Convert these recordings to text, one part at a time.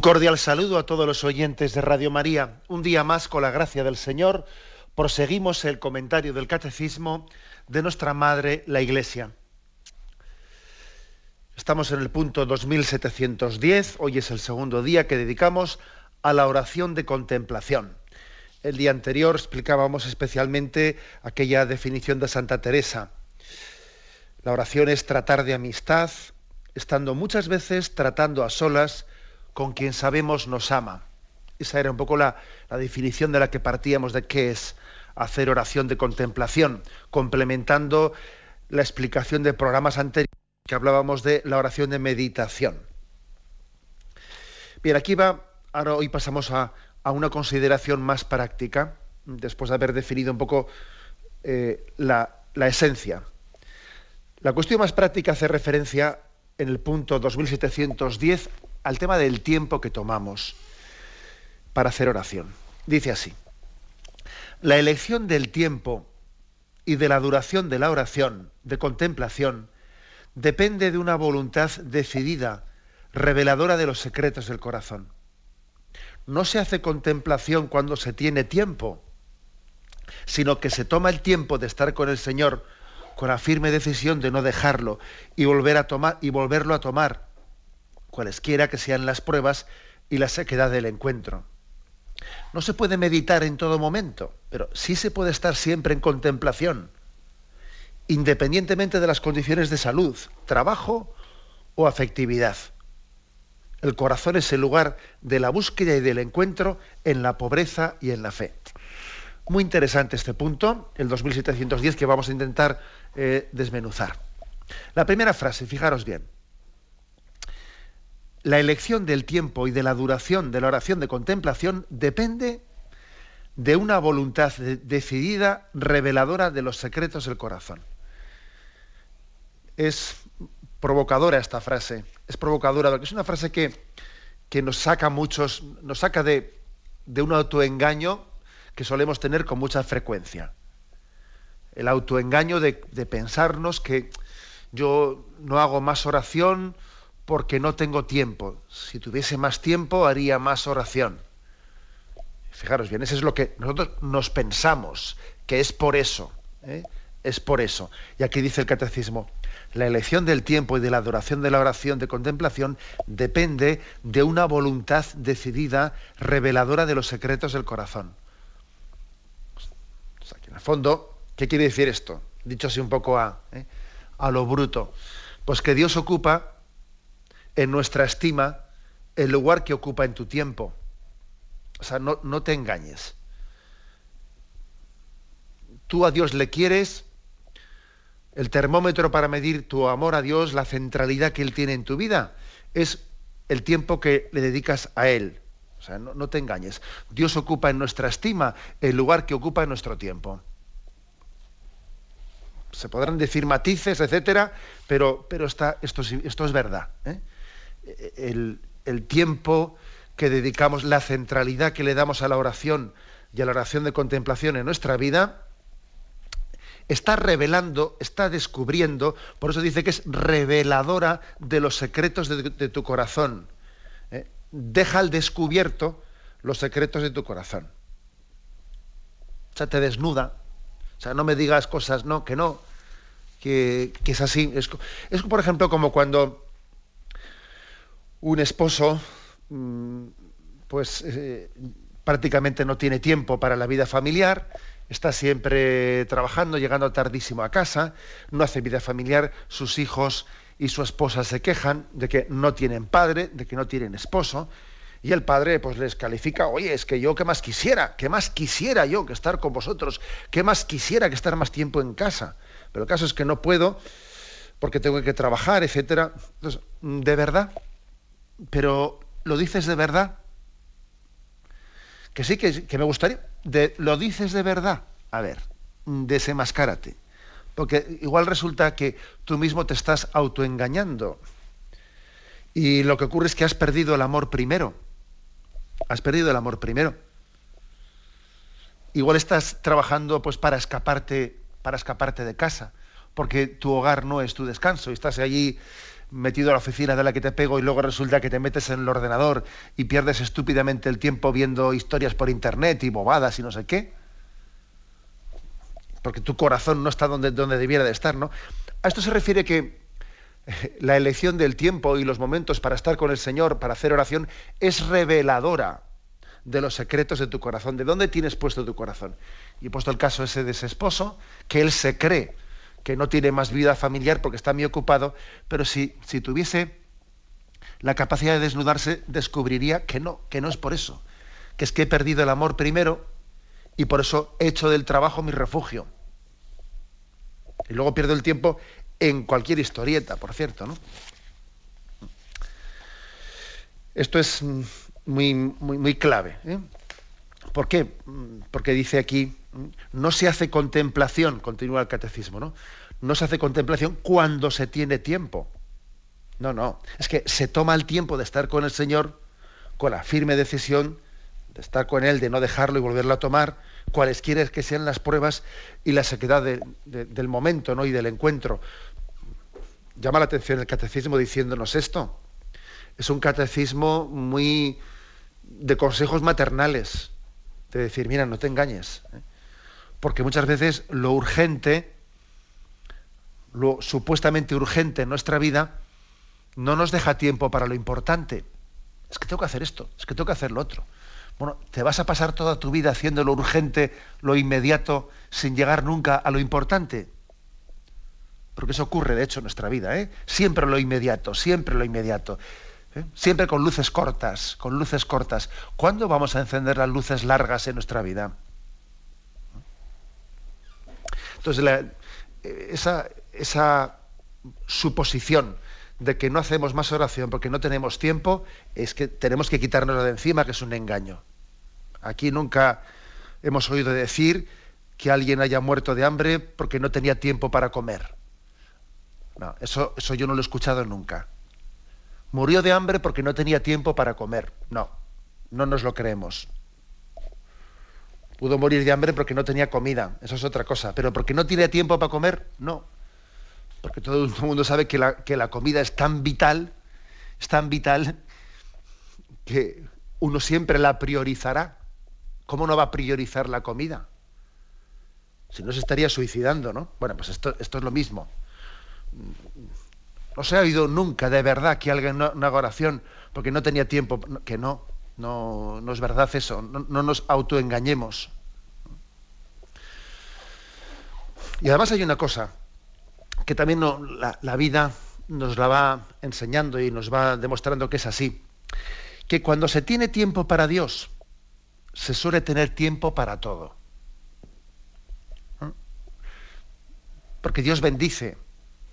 Un cordial saludo a todos los oyentes de Radio María. Un día más, con la gracia del Señor, proseguimos el comentario del Catecismo de nuestra Madre, la Iglesia. Estamos en el punto 2710, hoy es el segundo día que dedicamos a la oración de contemplación. El día anterior explicábamos especialmente aquella definición de Santa Teresa. La oración es tratar de amistad, estando muchas veces tratando a solas, con quien sabemos nos ama. Esa era un poco la, definición de la que partíamos de qué es hacer oración de contemplación, complementando la explicación de programas anteriores que hablábamos de la oración de meditación. Bien, aquí va, ahora hoy pasamos a, una consideración más práctica, después de haber definido un poco eh, la, la esencia. La cuestión más práctica hace referencia en el punto 2710 al tema del tiempo que tomamos para hacer oración. Dice así, la elección del tiempo y de la duración de la oración, de contemplación, depende de una voluntad decidida, reveladora de los secretos del corazón. No se hace contemplación cuando se tiene tiempo, sino que se toma el tiempo de estar con el Señor con la firme decisión de no dejarlo y volver a tomar y volverlo a tomar cualesquiera que sean las pruebas y la sequedad del encuentro. No se puede meditar en todo momento, pero sí se puede estar siempre en contemplación, independientemente de las condiciones de salud, trabajo o afectividad. El corazón es el lugar de la búsqueda y del encuentro en la pobreza y en la fe. Muy interesante este punto, el 2710, que vamos a intentar eh, desmenuzar. La primera frase, fijaros bien la elección del tiempo y de la duración de la oración de contemplación depende de una voluntad decidida, reveladora de los secretos del corazón. Es provocadora esta frase, es provocadora porque es una frase que, que nos saca muchos, nos saca de, de un autoengaño que solemos tener con mucha frecuencia. El autoengaño de, de pensarnos que yo no hago más oración, porque no tengo tiempo. Si tuviese más tiempo, haría más oración. Fijaros bien, eso es lo que nosotros nos pensamos, que es por eso. ¿eh? Es por eso. Y aquí dice el catecismo, la elección del tiempo y de la adoración de la oración de contemplación depende de una voluntad decidida, reveladora de los secretos del corazón. O sea, que en el fondo, ¿qué quiere decir esto? Dicho así un poco a, ¿eh? a lo bruto. Pues que Dios ocupa en nuestra estima el lugar que ocupa en tu tiempo. O sea, no, no te engañes. Tú a Dios le quieres, el termómetro para medir tu amor a Dios, la centralidad que Él tiene en tu vida, es el tiempo que le dedicas a Él. O sea, no, no, te engañes. Dios ocupa en nuestra estima el lugar que ocupa en nuestro tiempo. Se podrán decir matices, etcétera, pero, pero esto, esto es verdad. ¿eh? el, tiempo que dedicamos, la centralidad que le damos a la oración y a la oración de contemplación en nuestra vida, está revelando, está descubriendo, por eso dice que es reveladora de los secretos de, tu corazón. ¿eh? Deja al descubierto los secretos de tu corazón. O sea, te desnuda. O sea, no me digas cosas, no, que no, que, es así. Es, es, por ejemplo, como cuando un esposo mm, pues eh, prácticamente no tiene tiempo para la vida familiar, está siempre trabajando, llegando tardísimo a casa, no hace vida familiar, sus hijos y su esposa se quejan de que no tienen padre, de que no tienen esposo, y el padre pues les califica, oye, es que yo qué más quisiera, qué más quisiera yo que estar con vosotros, qué más quisiera que estar más tiempo en casa. Pero el caso es que no puedo porque tengo que trabajar, etcétera. Entonces, de verdad, pero ¿Lo dices de verdad? Que sí, que, que me gustaría. ¿Lo dices de verdad? A ver, desenmascárate. Porque igual resulta que tú mismo te estás autoengañando. Y lo que ocurre es que has perdido el amor primero. Has perdido el amor primero. Igual estás trabajando pues para escaparte, para escaparte de casa, porque tu hogar no es tu descanso. Y estás allí metido a la oficina de la que te pego y luego resulta que te metes en el ordenador y pierdes estúpidamente el tiempo viendo historias por internet y bobadas y no sé qué. Porque tu corazón no está donde, donde debiera de estar, ¿no? A esto se refiere que la elección del tiempo y los momentos para estar con el Señor, para hacer oración, es reveladora de los secretos de tu corazón, de dónde tienes puesto tu corazón. Y he puesto el caso ese de ese esposo, que él se cree que no tiene más vida familiar porque está muy ocupado, pero si, si tuviese la capacidad de desnudarse, descubriría que no, que no es por eso, que es que he perdido el amor primero y por eso he hecho del trabajo mi refugio. Y luego pierdo el tiempo en cualquier historieta, por cierto, ¿no? Esto es muy, muy, muy clave. ¿eh? ¿Por qué? Porque dice aquí, no se hace contemplación, continúa el catecismo, ¿no? No se hace contemplación cuando se tiene tiempo. No, no. Es que se toma el tiempo de estar con el Señor con la firme decisión de estar con Él, de no dejarlo y volverlo a tomar, cualesquiera que sean las pruebas y la sequedad del momento ¿no? y del encuentro llama la atención el catecismo diciéndonos esto. Es un catecismo muy de consejos maternales, de decir, mira, no te engañes. ¿eh? Porque muchas veces lo urgente, lo supuestamente urgente en nuestra vida, no nos deja tiempo para lo importante. Es que tengo que hacer esto, es que tengo que hacer lo otro. Bueno, te vas a pasar toda tu vida haciendo lo urgente, lo inmediato, sin llegar nunca a lo importante porque eso ocurre de hecho en nuestra vida, ¿eh? siempre lo inmediato, siempre lo inmediato, ¿eh? siempre con luces cortas, con luces cortas. ¿Cuándo vamos a encender las luces largas en nuestra vida? Entonces, esa, esa suposición de que no hacemos más oración porque no tenemos tiempo, es que tenemos que quitarnos de encima, que es un engaño. Aquí nunca hemos oído decir que alguien haya muerto de hambre porque no tenía tiempo para comer. No, eso, eso yo no lo he escuchado nunca. Murió de hambre porque no tenía tiempo para comer. No, no nos lo creemos. Pudo morir de hambre porque no tenía comida, eso es otra cosa. Pero porque no tiene tiempo para comer, no. Porque todo el mundo sabe que la, que la comida es tan vital, es tan vital, que uno siempre la priorizará. ¿Cómo no va a priorizar la comida? Si no se estaría suicidando, ¿no? Bueno, pues esto, esto es lo mismo no se ha oído nunca de verdad que alguien no, haga oración porque no tenía tiempo, que no, no, no es verdad eso, no, nos autoengañemos. Y además hay una cosa que también la, la vida nos la va enseñando y nos va demostrando que es así, que cuando se tiene tiempo para Dios, se suele tener tiempo para todo. ¿Eh? Porque Dios bendice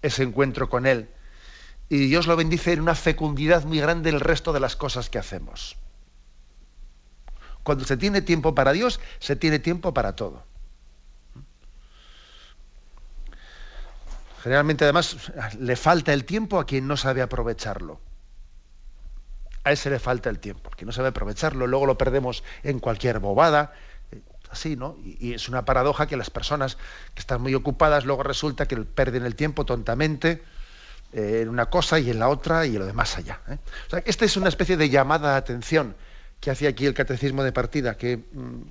ese encuentro con Él. Y Dios lo bendice en una fecundidad muy grande el resto de las cosas que hacemos. Cuando se tiene tiempo para Dios, se tiene tiempo para todo. Generalmente además le falta el tiempo a quien no sabe aprovecharlo. A ese le falta el tiempo, quien no sabe aprovecharlo, luego lo perdemos en cualquier bobada, así, ¿no? Y, es una paradoja que las personas que están muy ocupadas luego resulta que pierden el tiempo tontamente eh, en una cosa y en la otra y en lo demás allá. ¿eh? O sea, esta es una especie de llamada de atención que hace aquí el catecismo de partida, que mm,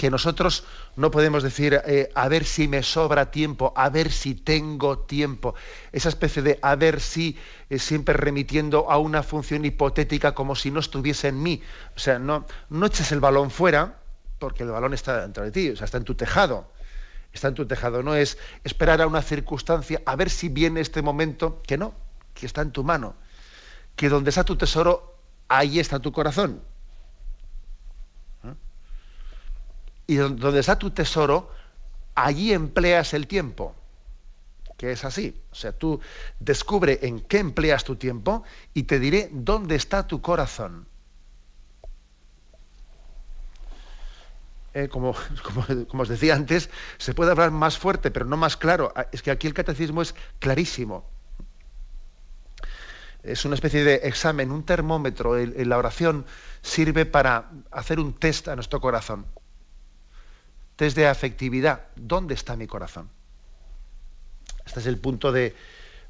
que nosotros no podemos decir eh, a ver si me sobra tiempo, a ver si tengo tiempo. Esa especie de a ver si eh, siempre remitiendo a una función hipotética como si no estuviese en mí. O sea, no, no eches el balón fuera porque el balón está dentro de ti, o sea, está en tu tejado. Está en tu tejado. No es esperar a una circunstancia, a ver si viene este momento, que no, que está en tu mano. Que donde está tu tesoro, ahí está tu corazón. Y donde está tu tesoro, allí empleas el tiempo. que es así. O sea, tú descubre en qué empleas tu tiempo y te diré dónde está tu corazón. Eh, como, como, os decía antes, se puede hablar más fuerte, pero no más claro. Ah, es que aquí el catecismo es clarísimo. Es una especie de examen, un termómetro. La oración sirve para hacer un test a nuestro corazón. Test de afectividad. ¿Dónde está mi corazón? Este es el punto de,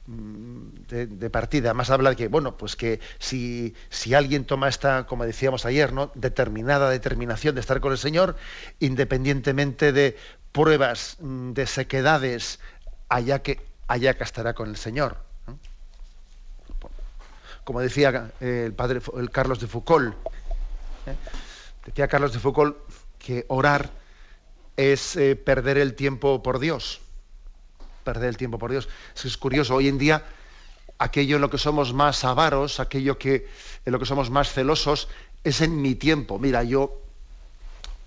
de, partida. Más habla de que, bueno, pues que si, si, alguien toma esta, como decíamos ayer, ¿no? determinada determinación de estar con el Señor, independientemente de pruebas, mm, de sequedades, allá que, allá que estará con el Señor. Como decía eh, el padre el Carlos de Foucault, ¿eh? decía Carlos de Foucault que orar es eh, perder el tiempo por Dios perder el tiempo por Dios. Es, curioso, hoy en día aquello en lo que somos más avaros, aquello que en lo que somos más celosos, es en mi tiempo. Mira, yo,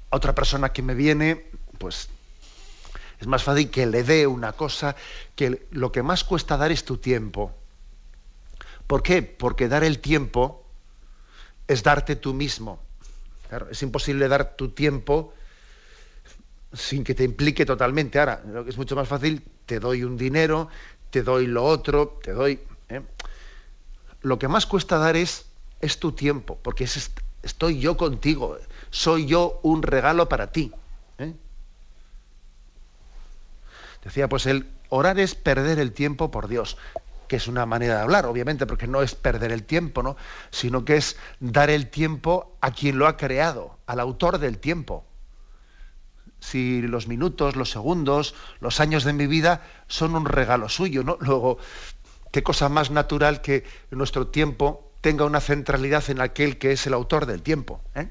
otra persona que me viene, pues es más fácil que le dé una cosa, que lo que más cuesta dar es tu tiempo. ¿Por qué? Porque dar el tiempo es darte tú mismo. Claro, es imposible dar tu tiempo sin que te implique totalmente. Ahora, lo que es mucho más fácil, te doy un dinero, te doy lo otro, te doy... ¿eh? Lo que más cuesta dar es, es tu tiempo, porque es, estoy yo contigo, soy yo un regalo para ti. ¿eh? Decía, pues el orar es perder el tiempo por Dios, que es una manera de hablar, obviamente, porque no es perder el tiempo, ¿no? sino que es dar el tiempo a quien lo ha creado, al autor del tiempo si los minutos, los segundos, los años de mi vida son un regalo suyo, ¿no? Luego, qué cosa más natural que nuestro tiempo tenga una centralidad en aquel que es el autor del tiempo. ¿eh?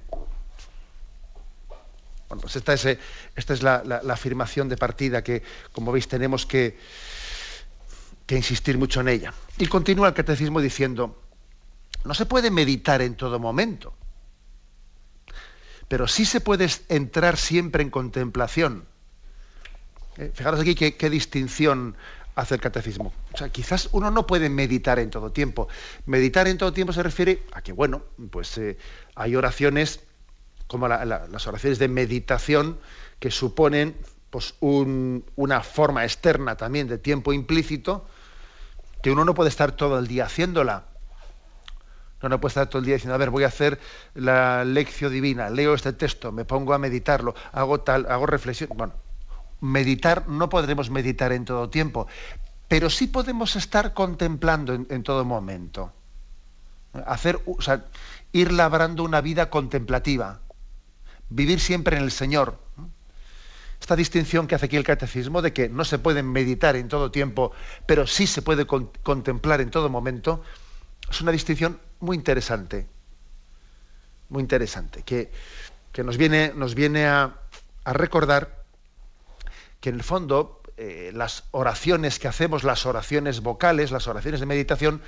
Bueno, pues esta es, es la, afirmación de partida que, como veis, tenemos que insistir mucho en ella. Y continúa el catecismo diciendo, no se puede meditar en todo momento pero sí se puede entrar siempre en contemplación. Eh, fijaros aquí qué, distinción hace el catecismo. O sea, quizás uno no puede meditar en todo tiempo. Meditar en todo tiempo se refiere a que, bueno, pues eh, hay oraciones como las oraciones de meditación que suponen pues, una forma externa también de tiempo implícito que uno no puede estar todo el día haciéndola. No, no puede estar todo el día diciendo, a ver, voy a hacer la lección divina, leo este texto, me pongo a meditarlo, hago tal, hago reflexión. Bueno, meditar, no podremos meditar en todo tiempo, pero sí podemos estar contemplando en, todo momento. Hacer, ir labrando una vida contemplativa, vivir siempre en el Señor. Esta distinción que hace aquí el catecismo de que no se puede meditar en todo tiempo, pero sí se puede contemplar en todo momento, es una distinción muy interesante, muy interesante, que, nos viene, nos viene a, recordar que en el fondo eh, las oraciones que hacemos, las oraciones vocales, las oraciones de meditación,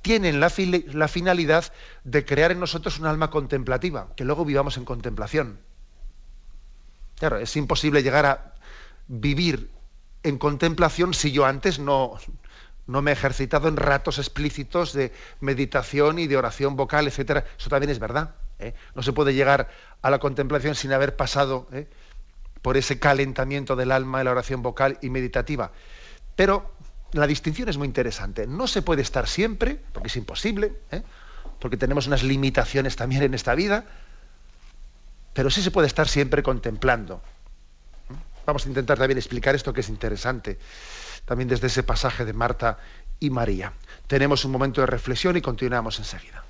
tienen la, la, finalidad de crear en nosotros un alma contemplativa, que luego vivamos en contemplación. Claro, es imposible llegar a vivir en contemplación si yo antes no, no me he ejercitado en ratos explícitos de meditación y de oración vocal, etcétera. Eso también es verdad. ¿eh? No se puede llegar a la contemplación sin haber pasado ¿eh? por ese calentamiento del alma en la oración vocal y meditativa. Pero la distinción es muy interesante. No se puede estar siempre, porque es imposible, ¿eh? porque tenemos unas limitaciones también en esta vida, pero sí se puede estar siempre contemplando. Vamos a intentar también explicar esto que es interesante también desde ese pasaje de Marta y María. Tenemos un momento de reflexión y continuamos enseguida.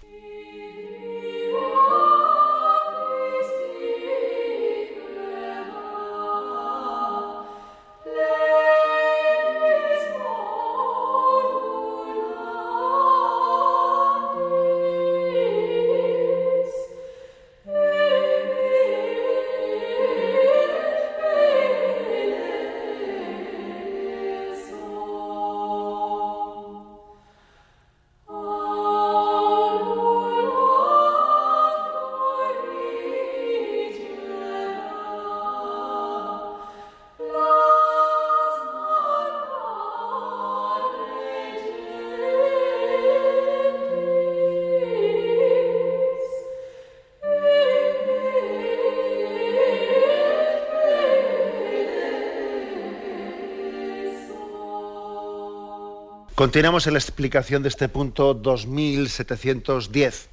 Continuamos en la explicación de este punto 2710.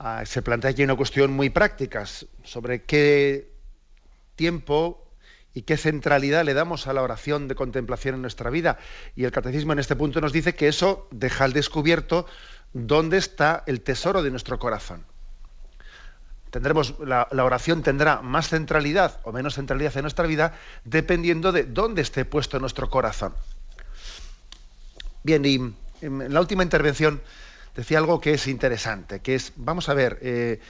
Ah, se plantea aquí una cuestión muy práctica sobre qué tiempo y qué centralidad le damos a la oración de contemplación en nuestra vida. Y el catecismo en este punto nos dice que eso deja al descubierto dónde está el tesoro de nuestro corazón. Tendremos, la, la, oración tendrá más centralidad o menos centralidad en nuestra vida dependiendo de dónde esté puesto nuestro corazón. Bien, y en la última intervención decía algo que es interesante, que es, vamos a ver, eh,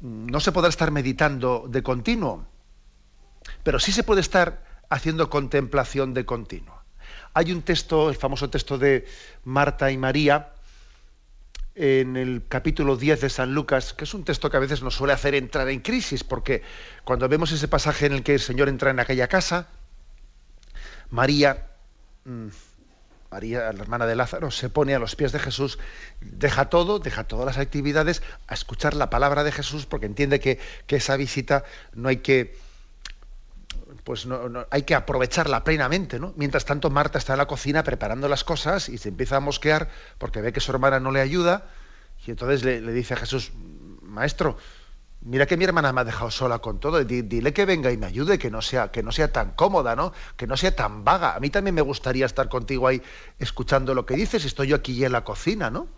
no se podrá estar meditando de continuo, pero sí se puede estar haciendo contemplación de continuo. Hay un texto, el famoso texto de Marta y María, en el capítulo 10 de San Lucas, que es un texto que a veces nos suele hacer entrar en crisis, porque cuando vemos ese pasaje en el que el Señor entra en aquella casa, María mm, María, la hermana de Lázaro, se pone a los pies de Jesús, deja todo, deja todas las actividades a escuchar la palabra de Jesús porque entiende que, esa visita no hay que pues no, hay que aprovecharla plenamente, ¿no? Mientras tanto, Marta está en la cocina preparando las cosas y se empieza a mosquear porque ve que su hermana no le ayuda y entonces le, le dice a Jesús, maestro, mira que mi hermana me ha dejado sola con todo, dile que venga y me ayude, que no sea, que no sea tan cómoda, ¿no? Que no sea tan vaga. A mí también me gustaría estar contigo ahí escuchando lo que dices, estoy yo aquí en la cocina, ¿no?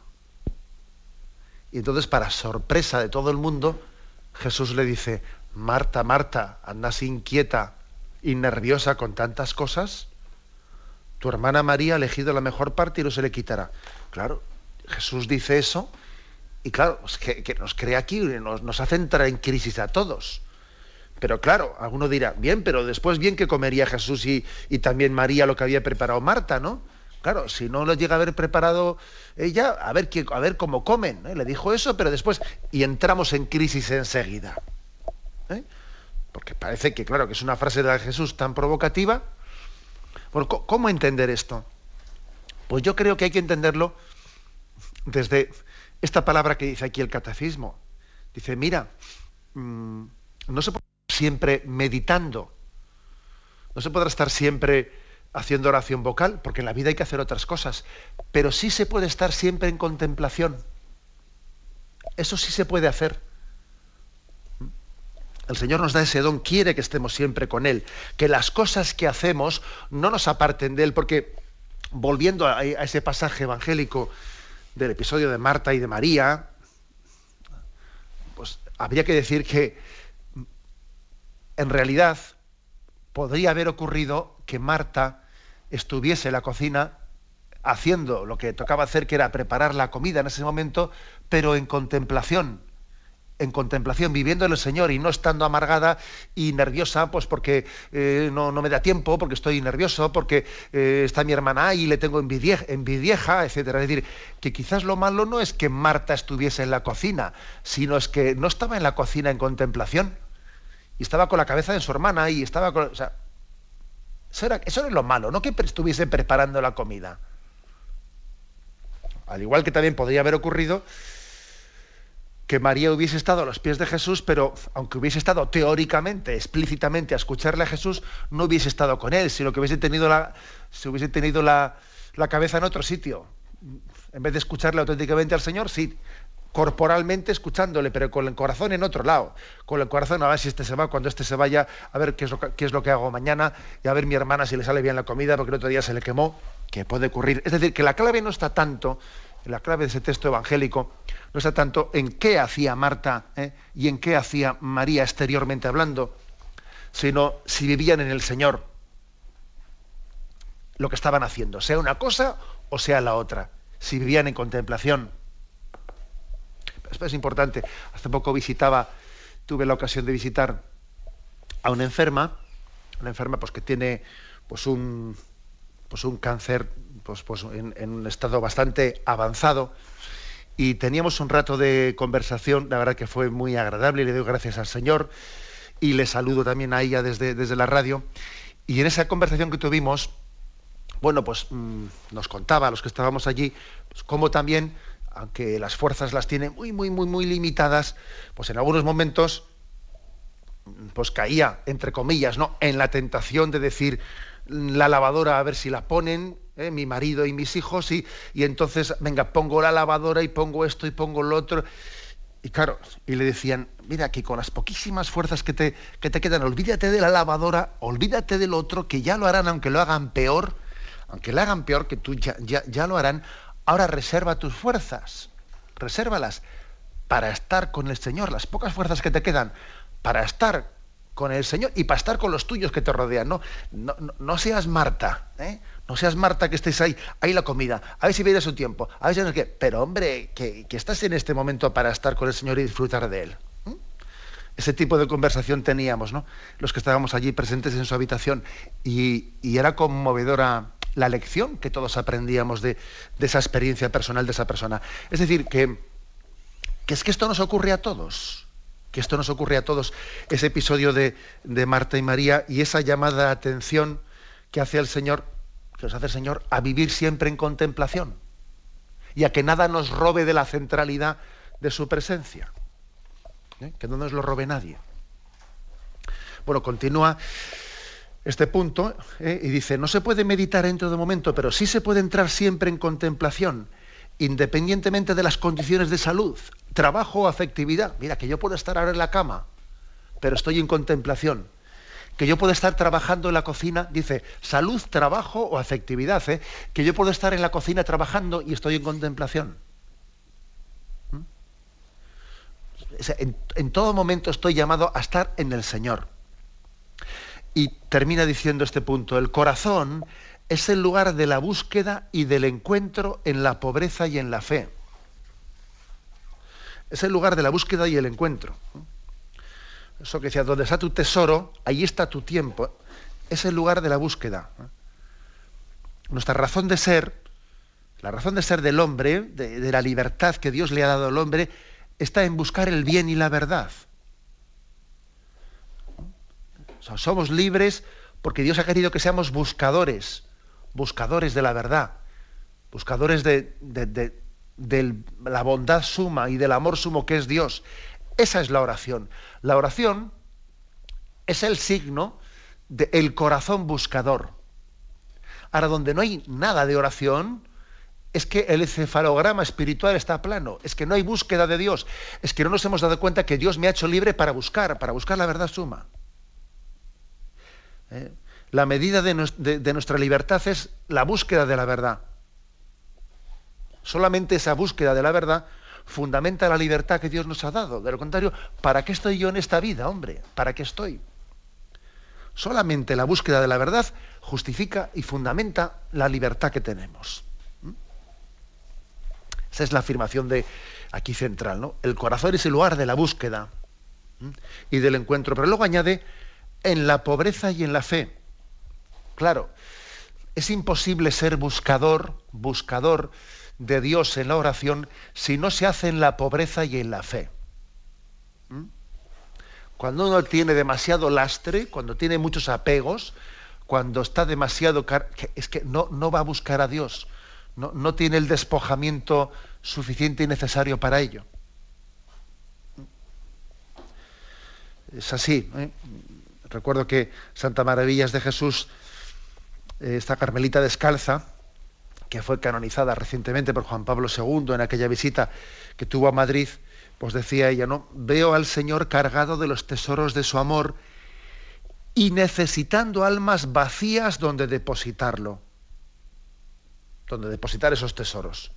Y entonces, para sorpresa de todo el mundo, Jesús le dice, Marta, Marta, andas inquieta y nerviosa con tantas cosas. Tu hermana María ha elegido la mejor parte y no se le quitará. Claro, Jesús dice eso y claro, que, nos crea aquí, nos, nos hace entrar en crisis a todos. Pero claro, alguno dirá, bien, pero después bien que comería Jesús y, también María lo que había preparado Marta, ¿no? Claro, si no lo llega a haber preparado ella, a ver, a ver cómo comen. ¿eh? Le dijo eso, pero después, y entramos en crisis enseguida. ¿eh? Porque parece que, claro, que es una frase de Jesús tan provocativa. ¿cómo entender esto? Pues yo creo que hay que entenderlo desde, esta palabra que dice aquí el catecismo. Dice, mira, mm, no se puede estar siempre meditando, no se podrá estar siempre haciendo oración vocal, porque en la vida hay que hacer otras cosas, pero sí se puede estar siempre en contemplación. Eso sí se puede hacer. El Señor nos da ese don, quiere que estemos siempre con Él, que las cosas que hacemos no nos aparten de Él, porque volviendo a, ese pasaje evangélico del episodio de Marta y de María, pues habría que decir que en realidad podría haber ocurrido que Marta estuviese en la cocina haciendo lo que tocaba hacer, que era preparar la comida en ese momento, pero en contemplación, en contemplación, viviendo en el Señor y no estando amargada y nerviosa, pues porque eh, no, me da tiempo, porque estoy nervioso, porque eh, está mi hermana ahí y le tengo envidieja, envidieja, etcétera. Es decir, que quizás lo malo no es que Marta estuviese en la cocina, sino es que no estaba en la cocina en contemplación y estaba con la cabeza de su hermana y estaba con, o sea, eso, era, eso no es lo malo, no que estuviese preparando la comida. Al igual que también podría haber ocurrido que María hubiese estado a los pies de Jesús, pero aunque hubiese estado teóricamente, explícitamente a escucharle a Jesús, no hubiese estado con él, sino que hubiese tenido la, se hubiese tenido la, cabeza en otro sitio. En vez de escucharle auténticamente al Señor, sí, corporalmente escuchándole, pero con el corazón en otro lado. Con el corazón, a ver si este se va, cuando este se vaya, a ver qué es lo que, qué es lo que hago mañana, y a ver mi hermana si le sale bien la comida, porque el otro día se le quemó, que puede ocurrir. Es decir, que la clave no está tanto la clave de ese texto evangélico no está tanto en qué hacía Marta ¿eh? y en qué hacía María exteriormente hablando, sino si vivían en el Señor lo que estaban haciendo, sea una cosa o sea la otra, si vivían en contemplación. Esto es importante. Hace poco visitaba, tuve la ocasión de visitar a una enferma, una enferma pues que tiene pues un pues un cáncer pues, pues en, un estado bastante avanzado y teníamos un rato de conversación, la verdad que fue muy agradable y le doy gracias al Señor y le saludo también a ella desde, desde la radio. Y en esa conversación que tuvimos, bueno, pues mm, nos contaba a los que estábamos allí, pues, cómo también, aunque las fuerzas las tiene muy, muy, muy, muy limitadas, pues en algunos momentos pues caía, entre comillas, ¿no? en la tentación de decir, la lavadora a ver si la ponen ¿eh? mi marido y mis hijos, y, y entonces, venga, pongo la lavadora y pongo esto y pongo lo otro. Y claro, y le decían, mira, que con las poquísimas fuerzas que te, que te quedan, olvídate de la lavadora, olvídate del otro, que ya lo harán, aunque lo hagan peor, aunque lo hagan peor, que tú ya, ya, ya lo harán, ahora reserva tus fuerzas, resérvalas para estar con el Señor, las pocas fuerzas que te quedan, para estar con el Señor y para estar con los tuyos que te rodean. No, no, no seas Marta, ¿eh? no seas Marta que estés ahí, ahí la comida, a ver si viene su tiempo, a ver si no que, pero hombre, que, estás en este momento para estar con el Señor y disfrutar de Él. Ese tipo de conversación teníamos, ¿no? Los que estábamos allí presentes en su habitación y, era conmovedora la lección que todos aprendíamos de, de, esa experiencia personal de esa persona. Es decir, que, que es que esto nos ocurre a todos que esto nos ocurre a todos, ese episodio de, Marta y María y esa llamada de atención que hace el Señor, que nos hace el Señor, a vivir siempre en contemplación y a que nada nos robe de la centralidad de su presencia. ¿eh? Que no nos lo robe nadie. Bueno, continúa este punto ¿eh? y dice, no se puede meditar en todo momento, pero sí se puede entrar siempre en contemplación independientemente de las condiciones de salud, trabajo o afectividad. Mira, que yo puedo estar ahora en la cama, pero estoy en contemplación. Que yo puedo estar trabajando en la cocina, dice, salud, trabajo o afectividad. ¿eh? Que yo puedo estar en la cocina trabajando y estoy en contemplación. ¿Mm? en todo momento estoy llamado a estar en el Señor. Y termina diciendo este punto, el corazón es el lugar de la búsqueda y del encuentro en la pobreza y en la fe. Es el lugar de la búsqueda y el encuentro. Eso que decía, donde está tu tesoro, ahí está tu tiempo. Es el lugar de la búsqueda. Nuestra razón de ser, la razón de ser del hombre, de, la libertad que Dios le ha dado al hombre, está en buscar el bien y la verdad. somos libres porque Dios ha querido que seamos buscadores buscadores de la verdad, buscadores de, la bondad suma y del amor sumo que es Dios. Esa es la oración. La oración es el signo del corazón buscador. Ahora, donde no hay nada de oración, es que el encefalograma espiritual está plano, es que no hay búsqueda de Dios, es que no nos hemos dado cuenta que Dios me ha hecho libre para buscar, para buscar la verdad suma. ¿Eh? la medida de, nuestra libertad es la búsqueda de la verdad. Solamente esa búsqueda de la verdad fundamenta la libertad que Dios nos ha dado. De lo contrario, ¿para qué estoy yo en esta vida, hombre? ¿Para qué estoy? Solamente la búsqueda de la verdad justifica y fundamenta la libertad que tenemos. ¿Mm? Esa es la afirmación de aquí central, ¿no? El corazón es el lugar de la búsqueda ¿Mm? y del encuentro. Pero luego añade en la pobreza y en la fe. Claro, es imposible ser buscador, buscador de Dios en la oración si no se hace en la pobreza y en la fe. ¿Mm? Cuando uno tiene demasiado lastre, cuando tiene muchos apegos, cuando está demasiado... es que no, no va a buscar a Dios, no, no, tiene el despojamiento suficiente y necesario para ello. Es así. ¿eh? Recuerdo que Santa Maravillas de Jesús esta Carmelita descalza, que fue canonizada recientemente por Juan Pablo II en aquella visita que tuvo a Madrid, pues decía ella, ¿no? Veo al Señor cargado de los tesoros de su amor y necesitando almas vacías donde depositarlo. Donde depositar esos tesoros.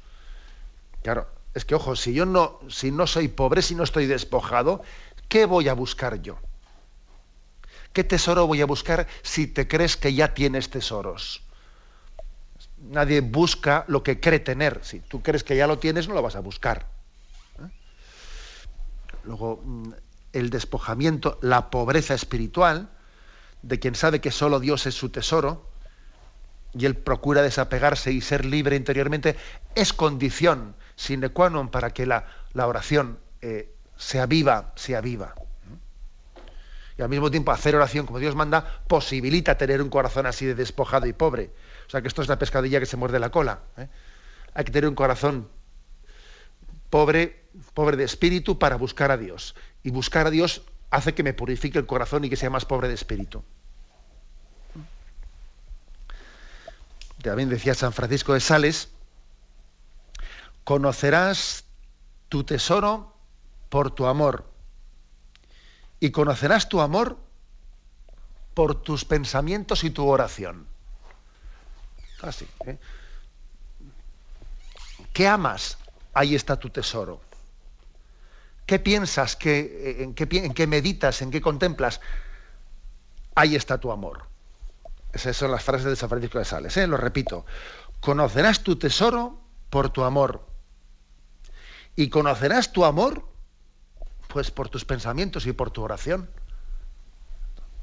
Claro, es que ojo, si yo no, si no soy pobre, si no estoy despojado, ¿qué voy a buscar yo? ¿Qué tesoro voy a buscar si te crees que ya tienes tesoros? Nadie busca lo que cree tener. Si tú crees que ya lo tienes, no lo vas a buscar. ¿eh? Luego, mm, el despojamiento, la pobreza espiritual, de quien sabe que solo Dios es su tesoro, y él procura desapegarse y ser libre interiormente, es condición sine qua non para que la, oración eh, sea viva, sea viva y al mismo tiempo hacer oración como Dios manda posibilita tener un corazón así de despojado y pobre. O sea que esto es la pescadilla que se muerde la cola. ¿eh? Hay que tener un corazón pobre, pobre de espíritu para buscar a Dios. Y buscar a Dios hace que me purifique el corazón y que sea más pobre de espíritu. también decía San Francisco de Sales, conocerás tu tesoro por tu amor y conocerás tu amor por tus pensamientos y tu oración. Así. ¿eh? ¿Qué amas? Ahí está tu tesoro. ¿Qué piensas? ¿Qué, en, qué, ¿En qué meditas? ¿En qué contemplas? Ahí está tu amor. Esas son las frases de San Francisco de Sales. ¿eh? Lo repito. Conocerás tu tesoro por tu amor. Y conocerás tu amor, pues por tus pensamientos y por tu oración.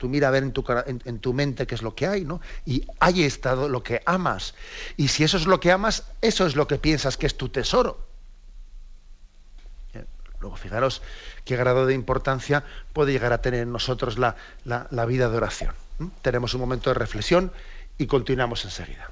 Tú mira a ver en tu, en tu mente qué es lo que hay, ¿no? Y ahí está lo que amas. Y si eso es lo que amas, eso es lo que piensas que es tu tesoro. Luego, fijaros qué grado de importancia puede llegar a tener en nosotros la, la vida de oración. Tenemos un momento de reflexión y continuamos enseguida.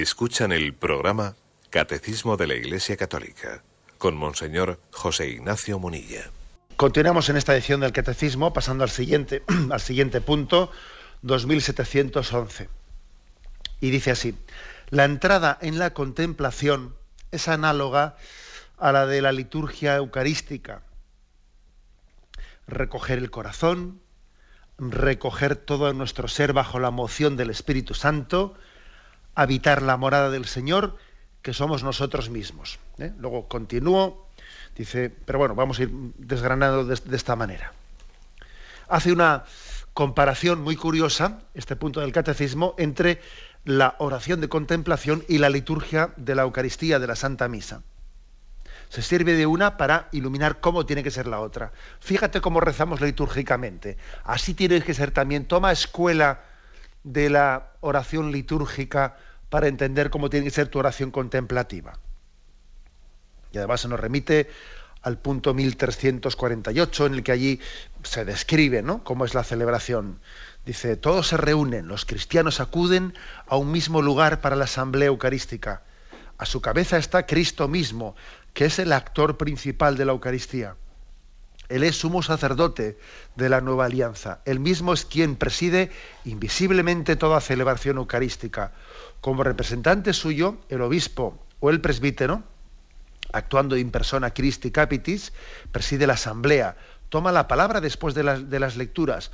Escuchan el programa Catecismo de la Iglesia Católica con Monseñor José Ignacio Munilla. Continuamos en esta edición del Catecismo, pasando al siguiente, al siguiente punto, 2711. Y dice así, la entrada en la contemplación es análoga a la de la liturgia eucarística. Recoger el corazón, recoger todo nuestro ser bajo la moción del Espíritu Santo, habitar la morada del Señor, que somos nosotros mismos. ¿eh? Luego continúo, dice, pero bueno, vamos a ir desgranando de, de esta manera. Hace una comparación muy curiosa, este punto del catecismo, entre la oración de contemplación y la liturgia de la Eucaristía, de la Santa Misa. Se sirve de una para iluminar cómo tiene que ser la otra. Fíjate cómo rezamos litúrgicamente. Así tiene que ser también. Toma escuela de la oración litúrgica para entender cómo tiene que ser tu oración contemplativa. Y además se nos remite al punto 1348, en el que allí se describe cómo es la celebración. Dice, todos se reúnen, los cristianos acuden a un mismo lugar para la asamblea eucarística. A su cabeza está Cristo mismo, que es el actor principal de la Eucaristía. Él es sumo sacerdote de la nueva alianza. Él mismo es quien preside invisiblemente toda celebración eucarística. Como representante suyo, el obispo o el presbítero, actuando in persona Christi Capitis, preside la asamblea, toma la palabra después de de las lecturas,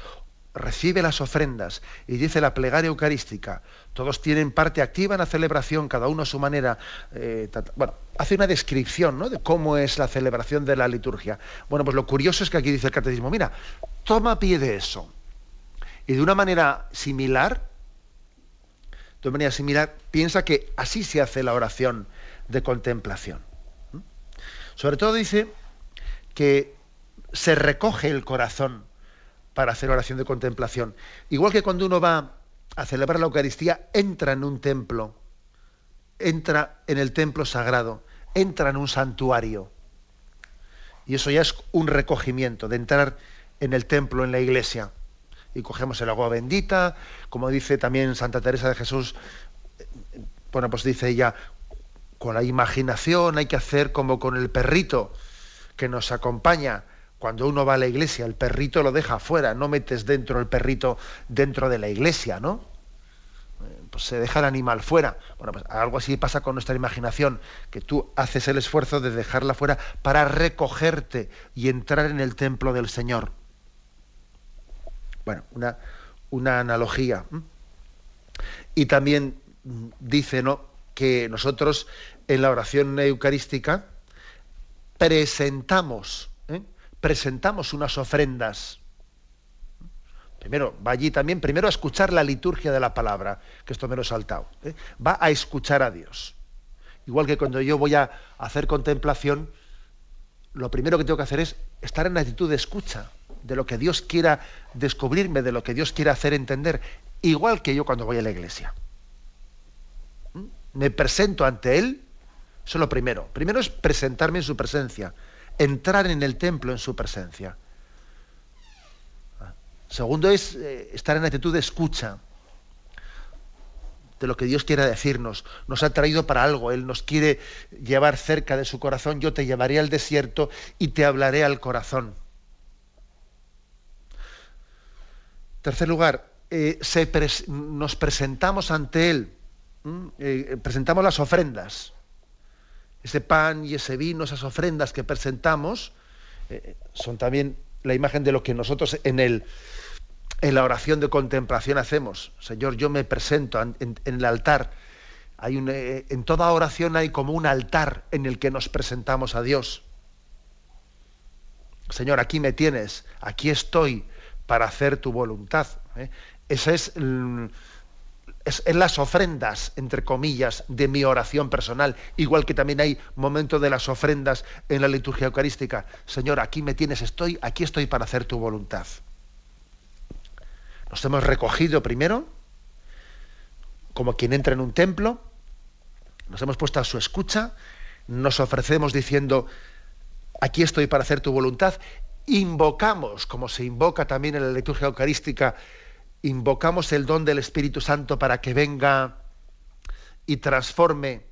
recibe las ofrendas y dice la plegaria eucarística. Todos tienen parte activa en la celebración, cada uno a su manera. Eh, bueno, hace una descripción ¿no? de cómo es la celebración de la liturgia. Bueno, pues lo curioso es que aquí dice el catecismo, mira, toma pie de eso. Y de una manera similar, de manera similar, piensa que así se hace la oración de contemplación. Sobre todo dice que se recoge el corazón para hacer oración de contemplación. Igual que cuando uno va a celebrar la Eucaristía, entra en un templo, entra en el templo sagrado, entra en un santuario. Y eso ya es un recogimiento, de entrar en el templo, en la iglesia. Y cogemos el agua bendita, como dice también Santa Teresa de Jesús, bueno, pues dice ella, con la imaginación hay que hacer como con el perrito que nos acompaña cuando uno va a la iglesia, el perrito lo deja afuera, no metes dentro el perrito dentro de la iglesia, ¿no? Pues se deja el animal fuera. Bueno, pues algo así pasa con nuestra imaginación, que tú haces el esfuerzo de dejarla fuera para recogerte y entrar en el templo del Señor. Bueno, una, una analogía. Y también dice ¿no? que nosotros en la oración eucarística presentamos, ¿eh? Presentamos unas ofrendas. Primero, va allí también, primero a escuchar la liturgia de la palabra, que esto me lo he saltado. ¿eh? Va a escuchar a Dios. Igual que cuando yo voy a hacer contemplación, lo primero que tengo que hacer es estar en actitud de escucha de lo que Dios quiera descubrirme, de lo que Dios quiera hacer entender, igual que yo cuando voy a la iglesia. ¿Mm? Me presento ante Él, eso es lo primero. Primero es presentarme en su presencia, entrar en el templo en su presencia. Segundo es eh, estar en actitud de escucha de lo que Dios quiera decirnos. Nos ha traído para algo. Él nos quiere llevar cerca de su corazón. Yo te llevaré al desierto y te hablaré al corazón. Tercer lugar, eh, nos presentamos ante Él, eh, presentamos las ofrendas. Ese pan y ese vino, esas ofrendas que presentamos, eh, son también la imagen de lo que nosotros en, el, en la oración de contemplación hacemos. Señor, yo me presento en, el altar. Hay un, en toda oración hay como un altar en el que nos presentamos a Dios. Señor, aquí me tienes, aquí estoy, para hacer tu voluntad. ¿eh? Esa es, es, en las ofrendas, entre comillas, de mi oración personal, igual que también hay momento de las ofrendas en la liturgia eucarística. Señor, aquí me tienes, estoy, aquí estoy para hacer tu voluntad. Nos hemos recogido primero, como quien entra en un templo, nos hemos puesto a su escucha, nos ofrecemos diciendo, aquí estoy para hacer tu voluntad, invocamos, como se invoca también en la liturgia eucarística, invocamos el don del Espíritu Santo para que venga y transforme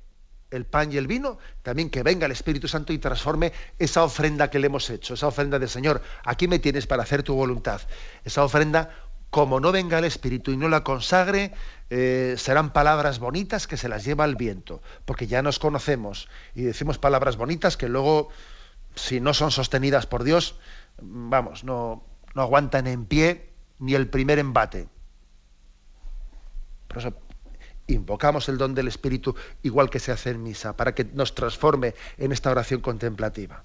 el pan y el vino, también que venga el Espíritu Santo y transforme esa ofrenda que le hemos hecho, esa ofrenda del Señor. Aquí me tienes para hacer tu voluntad. Esa ofrenda, como no venga el Espíritu y no la consagre, eh, serán palabras bonitas que se las lleva el viento, porque ya nos conocemos y decimos palabras bonitas que luego, si no son sostenidas por Dios, vamos, no, no aguantan en pie ni el primer embate. Por eso invocamos el don del Espíritu igual que se hace en misa, para que nos transforme en esta oración contemplativa.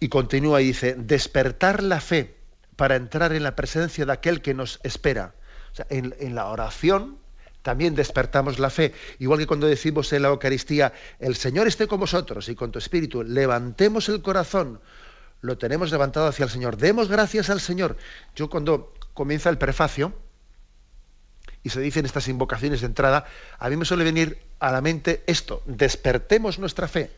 Y continúa y dice, despertar la fe para entrar en la presencia de aquel que nos espera. O sea, en, en la oración también despertamos la fe. Igual que cuando decimos en la Eucaristía, el Señor esté con vosotros y con tu espíritu, levantemos el corazón, lo tenemos levantado hacia el Señor. Demos gracias al Señor. Yo cuando comienza el prefacio y se dicen estas invocaciones de entrada, a mí me suele venir a la mente esto, despertemos nuestra fe.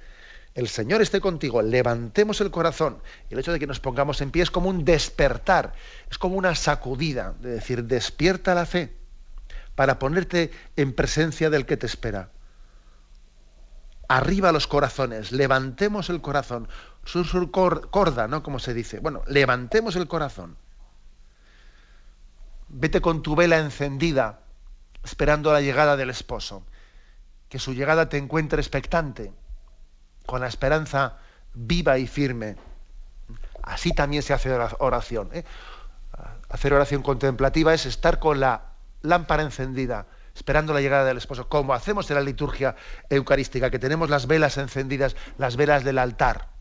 El Señor esté contigo, levantemos el corazón. El hecho de que nos pongamos en pie es como un despertar, es como una sacudida, de decir, despierta la fe para ponerte en presencia del que te espera. Arriba los corazones, levantemos el corazón. Sur, sur, corda, ¿no? Como se dice. Bueno, levantemos el corazón. Vete con tu vela encendida, esperando la llegada del esposo. Que su llegada te encuentre expectante, con la esperanza viva y firme. Así también se hace oración. ¿eh? Hacer oración contemplativa es estar con la lámpara encendida, esperando la llegada del esposo, como hacemos en la liturgia eucarística, que tenemos las velas encendidas, las velas del altar.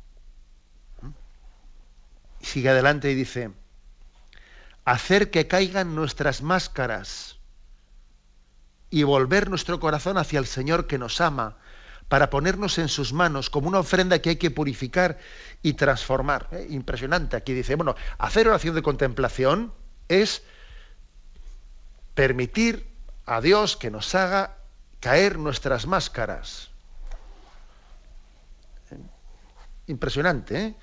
Sigue adelante y dice, hacer que caigan nuestras máscaras y volver nuestro corazón hacia el Señor que nos ama, para ponernos en sus manos como una ofrenda que hay que purificar y transformar. ¿eh? Impresionante. Aquí dice, bueno, hacer oración de contemplación es permitir a Dios que nos haga caer nuestras máscaras. Impresionante, ¿eh?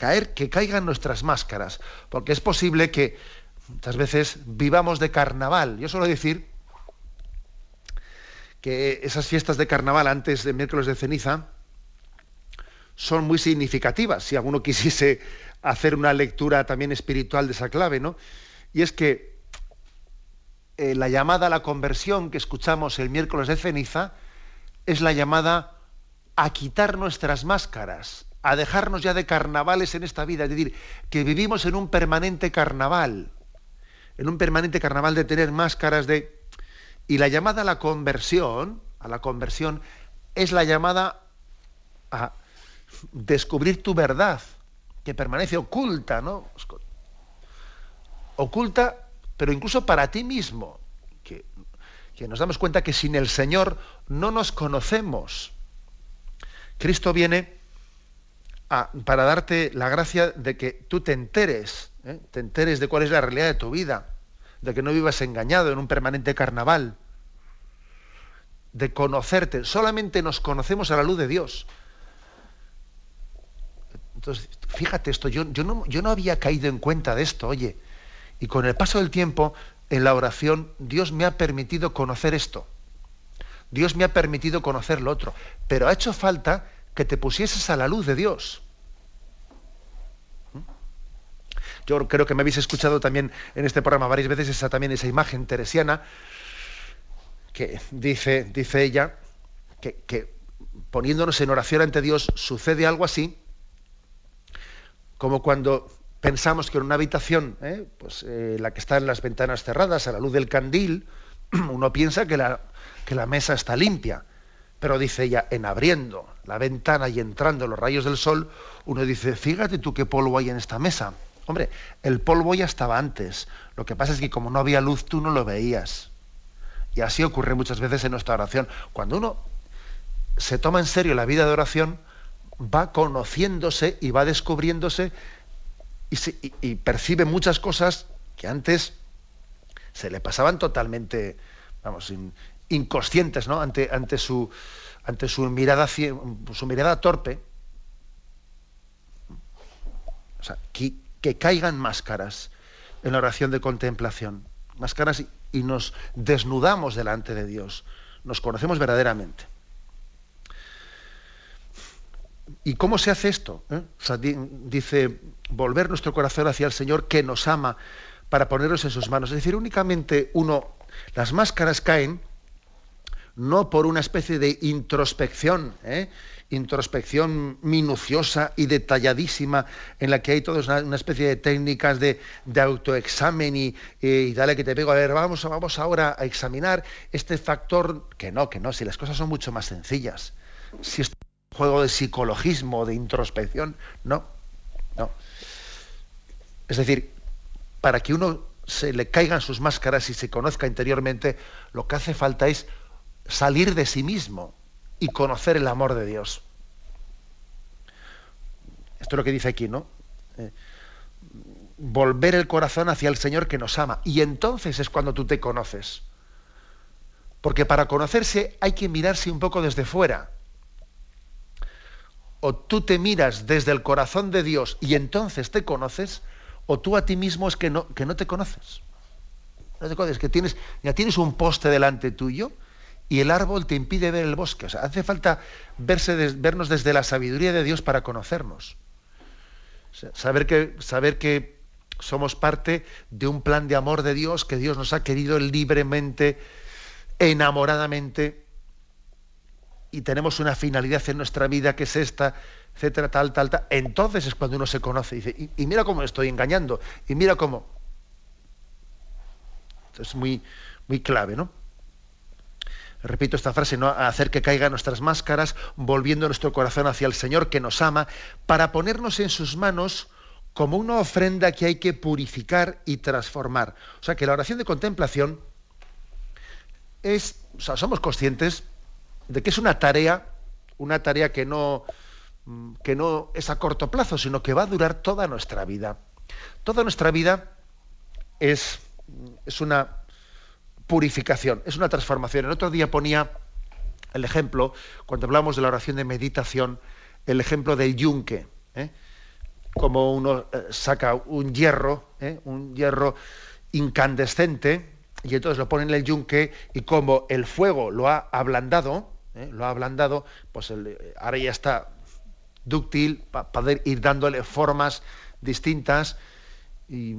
Caer, que caigan nuestras máscaras. Porque es posible que muchas veces vivamos de carnaval. Yo suelo decir que esas fiestas de carnaval antes de miércoles de ceniza son muy significativas, si alguno quisiese hacer una lectura también espiritual de esa clave, ¿no? Y es que eh, la llamada a la conversión que escuchamos el miércoles de ceniza es la llamada a quitar nuestras máscaras, a dejarnos ya de carnavales en esta vida, es decir, que vivimos en un permanente carnaval, en un permanente carnaval de tener máscaras de... Y la llamada a la conversión, a la conversión, es la llamada a descubrir tu verdad, que permanece oculta, ¿no? Oculta, pero incluso para ti mismo, que, que nos damos cuenta que sin el Señor no nos conocemos. Cristo viene para darte la gracia de que tú te enteres, ¿eh? te enteres de cuál es la realidad de tu vida, de que no vivas engañado en un permanente carnaval, de conocerte. Solamente nos conocemos a la luz de Dios. Entonces, fíjate esto, yo, yo, no, yo no había caído en cuenta de esto, oye, y con el paso del tiempo, en la oración, Dios me ha permitido conocer esto. Dios me ha permitido conocer lo otro. Pero ha hecho falta que te pusieses a la luz de Dios. ¿Mm? Yo creo que me habéis escuchado también en este programa varias veces esa, también esa imagen teresiana que dice, dice ella que, poniéndonos en oración ante Dios sucede algo así como cuando pensamos que en una habitación, ¿eh? pues eh, la que está en las ventanas cerradas, a la luz del candil, uno piensa que la, que la mesa está limpia. Pero dice ella, en abriendo la ventana y entrando los rayos del sol, uno dice, fíjate tú qué polvo hay en esta mesa. Hombre, el polvo ya estaba antes. Lo que pasa es que como no había luz, tú no lo veías. Y así ocurre muchas veces en nuestra oración. Cuando uno se toma en serio la vida de oración, va conociéndose y va descubriéndose y, percibe muchas cosas que antes se le pasaban totalmente, vamos, inconscientes, ¿no? Ante, ante, su, ante su, mirada, torpe. Que, caigan máscaras en la oración de contemplación. Máscaras y, nos desnudamos delante de Dios. Nos conocemos verdaderamente. ¿Y cómo se hace esto? ¿Eh? Dice, volver nuestro corazón hacia el Señor que nos ama para ponernos en sus manos. Es decir, únicamente uno, las máscaras caen no por una especie de introspección, ¿eh? introspección minuciosa y detalladísima, en la que hay toda una, especie de técnicas de, autoexamen y, y, dale que te pego, a ver, vamos, vamos ahora a examinar este factor, que no, que no, si las cosas son mucho más sencillas. Si es un juego de psicologismo, de introspección, no, no. Es decir, para que uno se le caigan sus máscaras y se conozca interiormente, lo que hace falta es salir de sí mismo y conocer el amor de Dios. Esto es lo que dice aquí, ¿no? Eh, volver el corazón hacia el Señor que nos ama. Y entonces es cuando tú te conoces. Porque para conocerse hay que mirarse un poco desde fuera. O tú te miras desde el corazón de Dios y entonces te conoces, o tú a ti mismo es que no, que no te conoces. No te conoces, que tienes, ya tienes un poste delante tuyo y el árbol te impide ver el bosque. O sea, hace falta verse vernos desde la sabiduría de Dios para conocernos. saber, que, saber que somos parte de un plan de amor de Dios, que Dios nos ha querido libremente, enamoradamente, y tenemos una finalidad en nuestra vida que es esta, etcétera, tal, tal, tal. Entonces es cuando uno se conoce y dice, y, y mira cómo estoy engañando, y mira cómo. es muy, muy clave, ¿no? Repito esta frase, ¿no? hacer que caigan nuestras máscaras, volviendo nuestro corazón hacia el Señor que nos ama, para ponernos en sus manos como una ofrenda que hay que purificar y transformar. O sea que la oración de contemplación es, o sea, somos conscientes de que es una tarea, una tarea que no, que no es a corto plazo, sino que va a durar toda nuestra vida. Toda nuestra vida es, es una purificación, es una transformación. El otro día ponía el ejemplo, cuando hablamos de la oración de meditación, el ejemplo del yunque, ¿eh? como uno eh, saca un hierro, ¿eh? un hierro incandescente, y entonces lo pone en el yunque, y como el fuego lo ha ablandado, lo ha ablandado, pues ahora ya está dúctil, para poder ir dándole formas distintas. Y,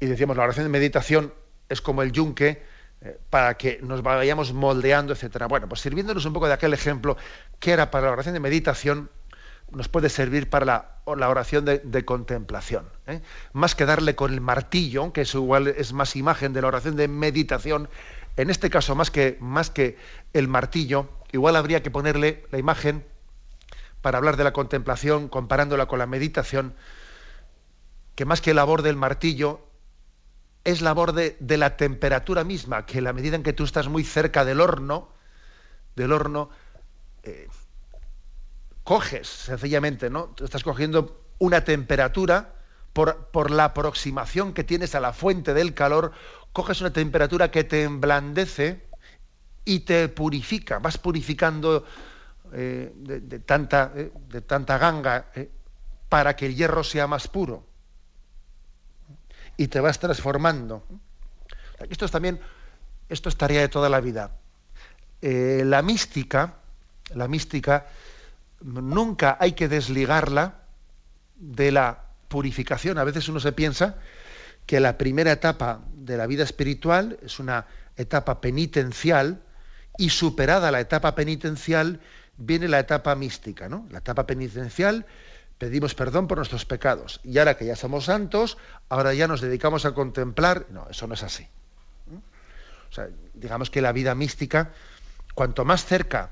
decíamos, la oración de meditación es como el yunque, para que nos vayamos moldeando, etcétera. Bueno, pues sirviéndonos un poco de aquel ejemplo que era para la oración de meditación, nos puede servir para la, oración de, contemplación. ¿eh? Más que darle con el martillo, que es igual es más imagen de la oración de meditación, en este caso más que, más que el martillo, igual habría que ponerle la imagen para hablar de la contemplación, comparándola con la meditación, que más que labor del martillo, es labor de, de la temperatura misma, que la medida en que tú estás muy cerca del horno, del horno, eh, coges sencillamente, ¿no? Estás cogiendo una temperatura por, la aproximación que tienes a la fuente del calor, coges una temperatura que te emblandece y te purifica, vas purificando eh, de, tanta, eh, de tanta ganga para que el hierro sea más puro. Y te vas transformando. Esto es también, esto es tarea de toda la vida. la mística, la mística, nunca hay que desligarla de la purificación. A veces uno se piensa que la primera etapa de la vida espiritual es una etapa penitencial y superada la etapa penitencial viene la etapa mística, ¿no? La etapa penitencial, pedimos perdón por nuestros pecados. Y ahora que ya somos santos, ahora ya nos dedicamos a contemplar. No, eso no es así. O sea, digamos que la vida mística, cuanto más cerca,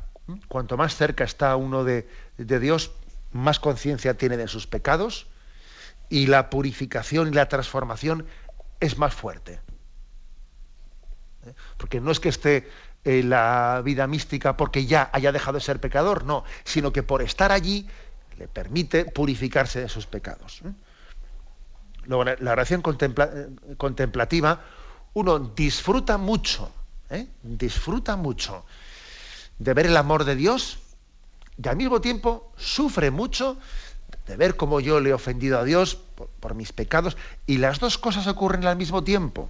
cuanto más cerca está uno de, Dios, más conciencia tiene de sus pecados y la purificación y la transformación es más fuerte. Porque no es que esté eh, la vida mística porque ya haya dejado de ser pecador, no, sino que por estar allí le permite purificarse de sus pecados. ¿eh? Luego, la oración eh, contemplativa, uno disfruta mucho, disfruta mucho de ver el amor de Dios y al mismo tiempo sufre mucho de ver cómo yo le he ofendido a Dios por mis pecados y las dos cosas ocurren al mismo tiempo,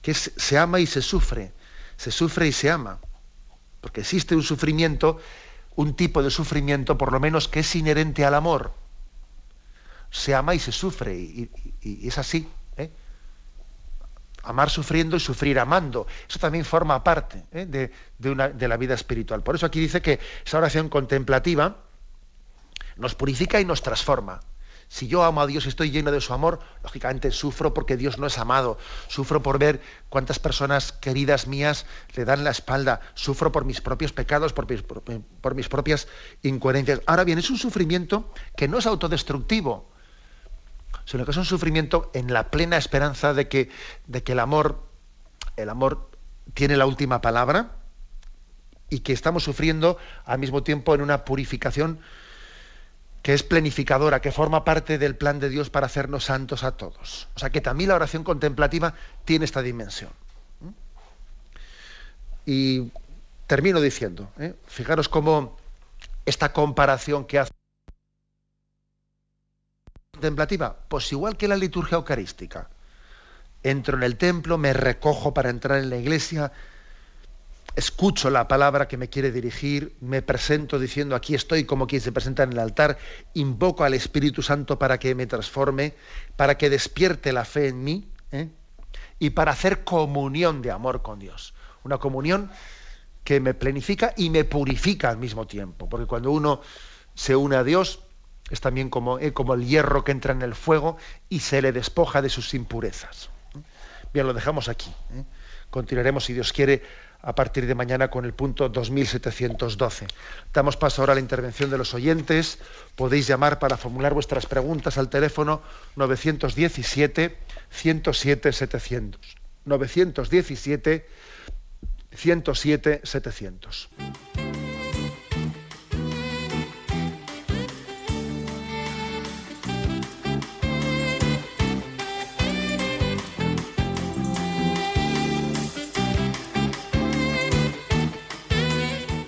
que se ama y se sufre se sufre y se ama. Porque existe un sufrimiento, un tipo de sufrimiento por lo menos que es inherente al amor. Se ama y se sufre, y, es así. ¿eh? Amar sufriendo y sufrir amando. Eso también forma parte ¿eh? de, de la vida espiritual. Por eso aquí dice que esa oración contemplativa nos purifica y nos transforma. Si yo amo a Dios y estoy lleno de su amor, lógicamente sufro porque Dios no es amado. Sufro por ver cuántas personas queridas mías le dan la espalda. Sufro por mis propios pecados, por mis, propias incoherencias. Ahora bien, es un sufrimiento que no es autodestructivo, sino que es un sufrimiento en la plena esperanza de que, de que el amor, el amor tiene la última palabra y que estamos sufriendo al mismo tiempo en una purificación que es planificadora, que forma parte del plan de Dios para hacernos santos a todos. O sea que también la oración contemplativa tiene esta dimensión. Y termino diciendo, ¿eh? fijaros cómo esta comparación que hace contemplativa, pues igual que la liturgia eucarística. Entro en el templo, me recojo para entrar en la iglesia, escucho la palabra que me quiere dirigir, me presento diciendo aquí estoy como quien se presenta en el altar, invoco al Espíritu Santo para que me transforme, para que despierte la fe en mí ¿eh? y para hacer comunión de amor con Dios. Una comunión que me planifica y me purifica al mismo tiempo, porque cuando uno se une a Dios es también como, ¿eh? el hierro que entra en el fuego y se le despoja de sus impurezas. Bien, lo dejamos aquí. ¿eh? Continuaremos, si Dios quiere, a partir de mañana con el punto 2712. Damos paso ahora a la intervención de los oyentes. Podéis llamar para formular vuestras preguntas al teléfono 917 107 700. 917 107 700.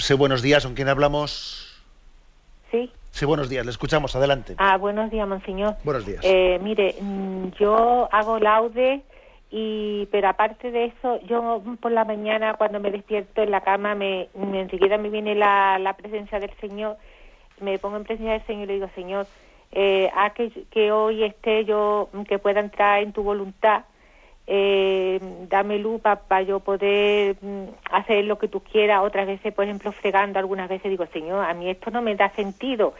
Sí, buenos días, ¿con quién hablamos? Sí. Sí, buenos días, le escuchamos, adelante. Ah, buenos días, monseñor. Buenos días. Eh, mire, mm, yo hago laude y pero aparte de eso yo por la mañana cuando me despierto en la cama me, enseguida me viene la, la, presencia del Señor me pongo en presencia del Señor y le digo Señor eh, haz que, que hoy esté yo que pueda entrar en tu voluntad eh, dame luz para yo poder mm, hacer lo que tú quieras otras veces por ejemplo fregando algunas veces digo Señor a mí esto no me da sentido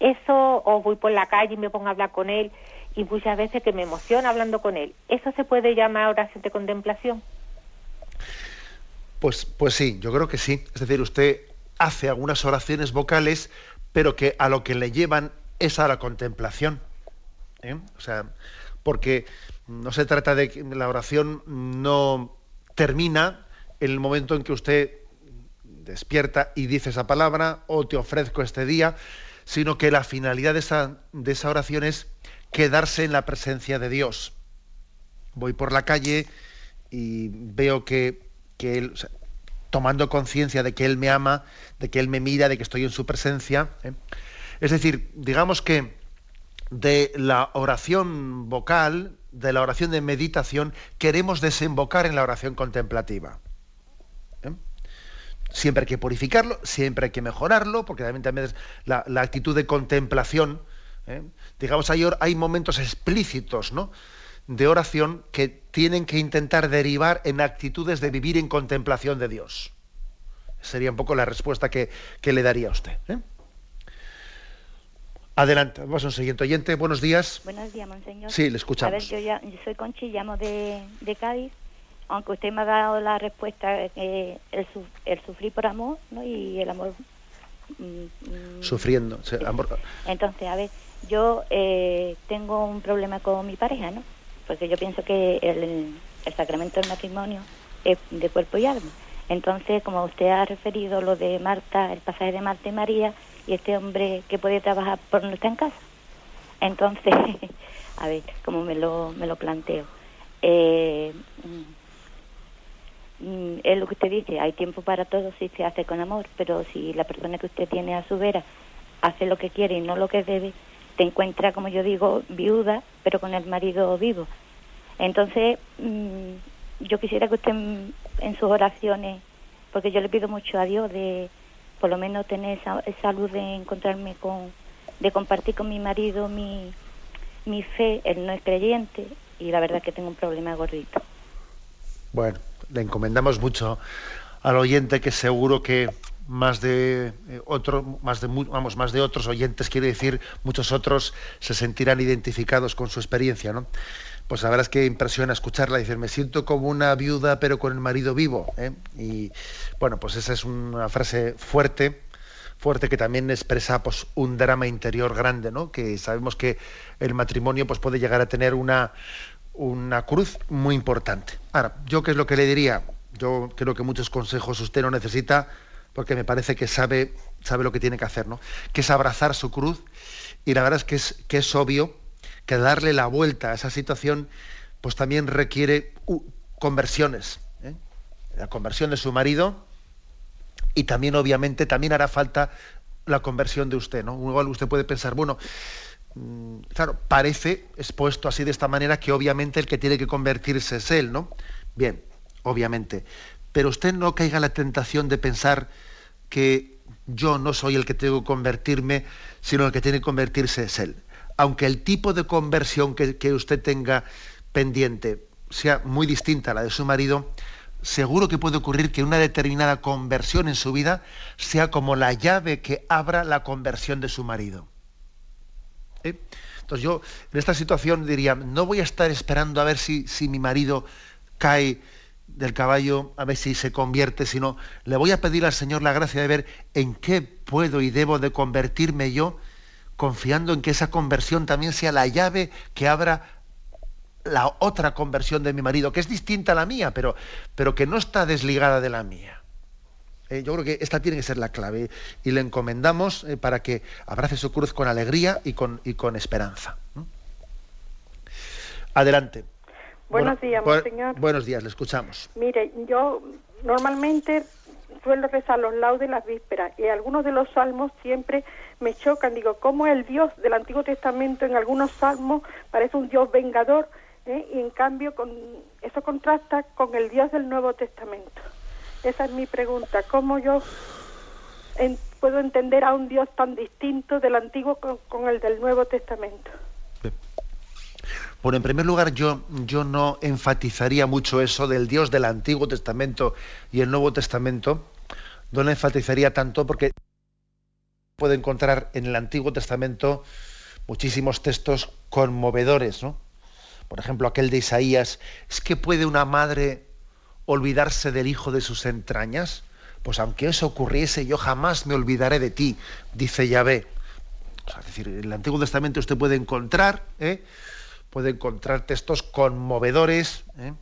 eso o voy por la calle y me pongo a hablar con él y muchas veces que me emociona hablando con él. ¿Eso se puede llamar oración de contemplación? Pues, pues sí, yo creo que sí. Es decir, usted hace algunas oraciones vocales, pero que a lo que le llevan es a la contemplación. ¿eh? O sea, porque no se trata de que la oración no termina en el momento en que usted despierta y dice esa palabra o te ofrezco este día, sino que la finalidad de esa, de esa oración es quedarse en la presencia de Dios. Voy por la calle y veo que, Él, tomando conciencia de que Él me ama, de que Él me mira, de que estoy en su presencia. ¿eh? Es decir, digamos que de la oración vocal, de la oración de meditación, queremos desembocar en la oración contemplativa. ¿eh? Siempre hay que purificarlo, siempre hay que mejorarlo, porque también, la, la actitud de contemplación ¿eh? Digamos, hay, hay momentos explícitos ¿no? de oración que tienen que intentar derivar en actitudes de vivir en contemplación de Dios. Sería un poco la respuesta que, le daría a usted. ¿eh? Adelante, vamos a un siguiente oyente. Buenos días. Buenos días, monseñor. Sí, le escuchamos. A ver, yo, ya, soy Conchi, llamo de, Cádiz. Aunque usted me ha dado la respuesta que el, el sufrir por amor ¿no? y el amor... Mm, mm, Sufriendo. Entonces, a ver, yo eh, tengo un problema con mi pareja, ¿no? Porque yo pienso que el, sacramento del matrimonio es de cuerpo y alma. Entonces, como usted ha referido lo de Marta, el pasaje de Marta y María, y este hombre que puede trabajar por no está en casa. Entonces, a ver, como me lo, me lo planteo. Eh, mm, es lo que usted dice, hay tiempo para todo si se hace con amor, pero si la persona que usted tiene a su vera hace lo que quiere y no lo que debe, te encuentra, como yo digo, viuda, pero con el marido vivo. Entonces, mm, yo quisiera que usted en, sus oraciones, porque yo le pido mucho a Dios de por lo menos tener esa, esa luz de encontrarme con, de compartir con mi marido mi, mi fe, él no es creyente y la verdad es que tengo un problema gordito. Bueno, le encomendamos mucho al oyente que seguro que más de eh, otro, más de vamos, más de otros oyentes, quiere decir, muchos otros se sentirán identificados con su experiencia, ¿no? Pues la verdad es que impresiona escucharla, dice, me siento como una viuda pero con el marido vivo, ¿eh? Y bueno, pues esa es una frase fuerte, fuerte que también expresa pues un drama interior grande, ¿no? Que sabemos que el matrimonio pues puede llegar a tener una una cruz muy importante. Ahora, yo qué es lo que le diría? Yo creo que muchos consejos usted no necesita porque me parece que sabe, sabe lo que tiene que hacer, ¿no? Que es abrazar su cruz y la verdad es que es, que es obvio que darle la vuelta a esa situación pues también requiere conversiones. ¿eh? La conversión de su marido y también obviamente también hará falta la conversión de usted, ¿no? Igual usted puede pensar, bueno, mm, claro, parece expuesto así de esta manera que obviamente el que tiene que convertirse es él, ¿no? Bien, obviamente pero usted no caiga en la tentación de pensar que yo no soy el que tengo que convertirme, sino el que tiene que convertirse es él. Aunque el tipo de conversión que, usted tenga pendiente sea muy distinta a la de su marido, seguro que puede ocurrir que una determinada conversión en su vida sea como la llave que abra la conversión de su marido. Entonces yo en esta situación diría, no voy a estar esperando a ver si, si mi marido cae del caballo, a ver si se convierte, sino le voy a pedir al Señor la gracia de ver en qué puedo y debo de convertirme yo, confiando en que esa conversión también sea la llave que abra la otra conversión de mi marido, que es distinta a la mía, pero, pero que no está desligada de la mía. Eh, yo creo que esta tiene que ser la clave y le encomendamos eh, para que abrace su cruz con alegría y con, y con esperanza. Adelante. Buenos días, señor. Buenos días, le escuchamos. Mire, yo normalmente suelo rezar los laudes las vísperas y algunos de los salmos siempre me chocan. Digo, ¿cómo el Dios del Antiguo Testamento en algunos salmos parece un Dios vengador ¿eh? y en cambio con, eso contrasta con el Dios del Nuevo Testamento. Esa es mi pregunta, ¿cómo yo puedo entender a un Dios tan distinto del Antiguo con, el del Nuevo Testamento? Bueno, en primer lugar, yo, no enfatizaría mucho eso del Dios del Antiguo Testamento y el Nuevo Testamento. No lo enfatizaría tanto porque puede encontrar en el Antiguo Testamento muchísimos textos conmovedores, ¿no? por ejemplo aquel de Isaías, ¿es que puede una madre olvidarse del hijo de sus entrañas? Pues aunque eso ocurriese, yo jamás me olvidaré de ti, dice Yahvé. es decir, en el Antiguo Testamento usted puede encontrar, ¿eh? Puede encontrar textos conmovedores ¿eh?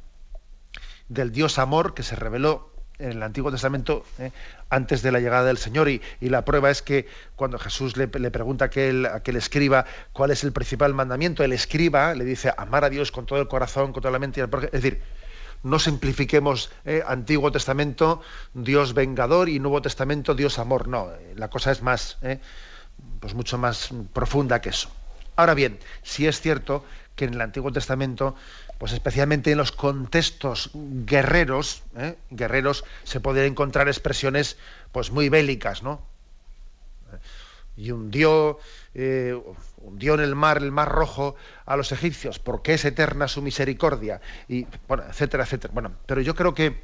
del Dios amor que se reveló en el Antiguo Testamento ¿eh? antes de la llegada del Señor y, la prueba es que cuando Jesús le, pregunta a aquel, aquel, escriba cuál es el principal mandamiento, el escriba le dice amar a Dios con todo el corazón, con toda la mente. Es decir, no simplifiquemos ¿eh? Antiguo Testamento Dios vengador y Nuevo Testamento Dios amor. No, la cosa es más, pues mucho más profunda que eso. Ahora bien, si es cierto que en el Antiguo Testamento pues especialmente en los contextos guerreros, ¿eh? guerreros se pueden encontrar expresiones pues muy bélicas, ¿no? Y hundió, eh, hundió en el mar, el mar rojo, a los egipcios, porque es eterna su misericordia, y bueno, etcétera, etcétera. Bueno, pero yo creo que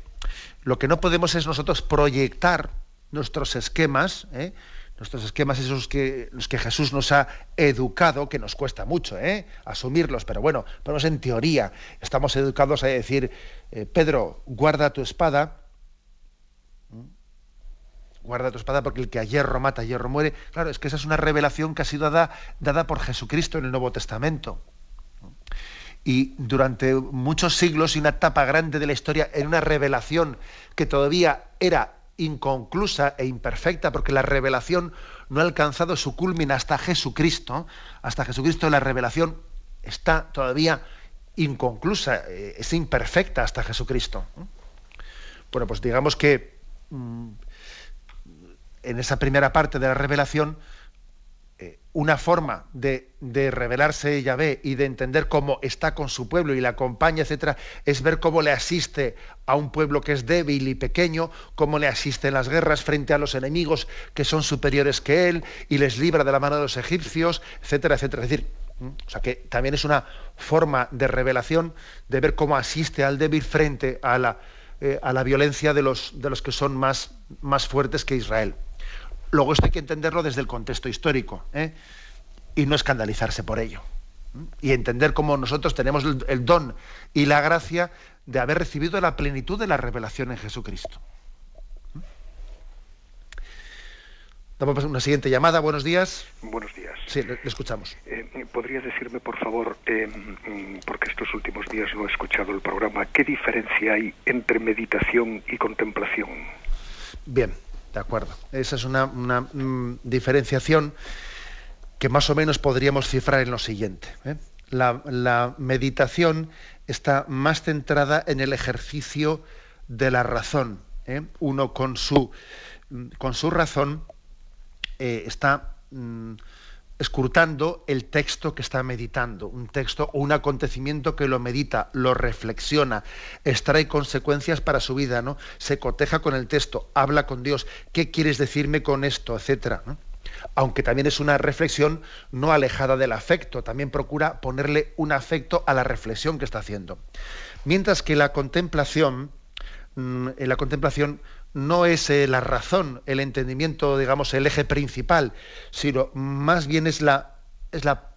lo que no podemos es nosotros proyectar nuestros esquemas, ¿eh? Nuestros esquemas esos que los que Jesús nos ha educado, que nos cuesta mucho ¿eh? asumirlos, pero bueno, pero en teoría. Estamos educados a decir, eh, Pedro, guarda tu espada, guarda tu espada porque el que a hierro mata, a hierro muere. Claro, es que esa es una revelación que ha sido dada, dada por Jesucristo en el Nuevo Testamento. Y durante muchos siglos y una etapa grande de la historia, en una revelación que todavía era inconclusa e imperfecta, porque la revelación no ha alcanzado su culmina hasta Jesucristo. Hasta Jesucristo la revelación está todavía inconclusa, eh, es imperfecta hasta Jesucristo. Bueno, pues digamos que mm, en esa primera parte de la revelación eh, una forma de, de, revelarse Yahvé y de entender cómo está con su pueblo y le acompaña, etcétera, es ver cómo le asiste a un pueblo que es débil y pequeño, cómo le asiste en las guerras frente a los enemigos que son superiores que él y les libra de la mano de los egipcios, etcétera, etcétera. Es decir, o sea que también es una forma de revelación de ver cómo asiste al débil frente a la, eh, a la violencia de los, de los que son más, más fuertes que Israel. Luego esto hay que entenderlo desde el contexto histórico ¿eh? y no escandalizarse por ello. Y entender cómo nosotros tenemos el, don y la gracia de haber recibido la plenitud de la revelación en Jesucristo. Damos una siguiente llamada. Buenos días. Buenos días. Sí, le, escuchamos. Eh, ¿Podrías decirme, por favor, eh, porque estos últimos días no he escuchado el programa, qué diferencia hay entre meditación y contemplación? Bien, de acuerdo. Esa es una, mm, diferenciación que más o menos podríamos cifrar en lo siguiente. ¿eh? La, meditación está más centrada en el ejercicio de la razón. ¿eh? Uno con su, mm, con su razón eh, está mm, escrutando el texto que está meditando, un texto o un acontecimiento que lo medita, lo reflexiona, extrae consecuencias para su vida, ¿no? Se coteja con el texto, habla con Dios, ¿qué quieres decirme con esto? etcétera. Aunque también es una reflexión no alejada del afecto, también procura ponerle un afecto a la reflexión que está haciendo. Mientras que la contemplación, mm, en la contemplación no es eh, la razón, el entendimiento, digamos, el eje principal, sino más bien es la, es la,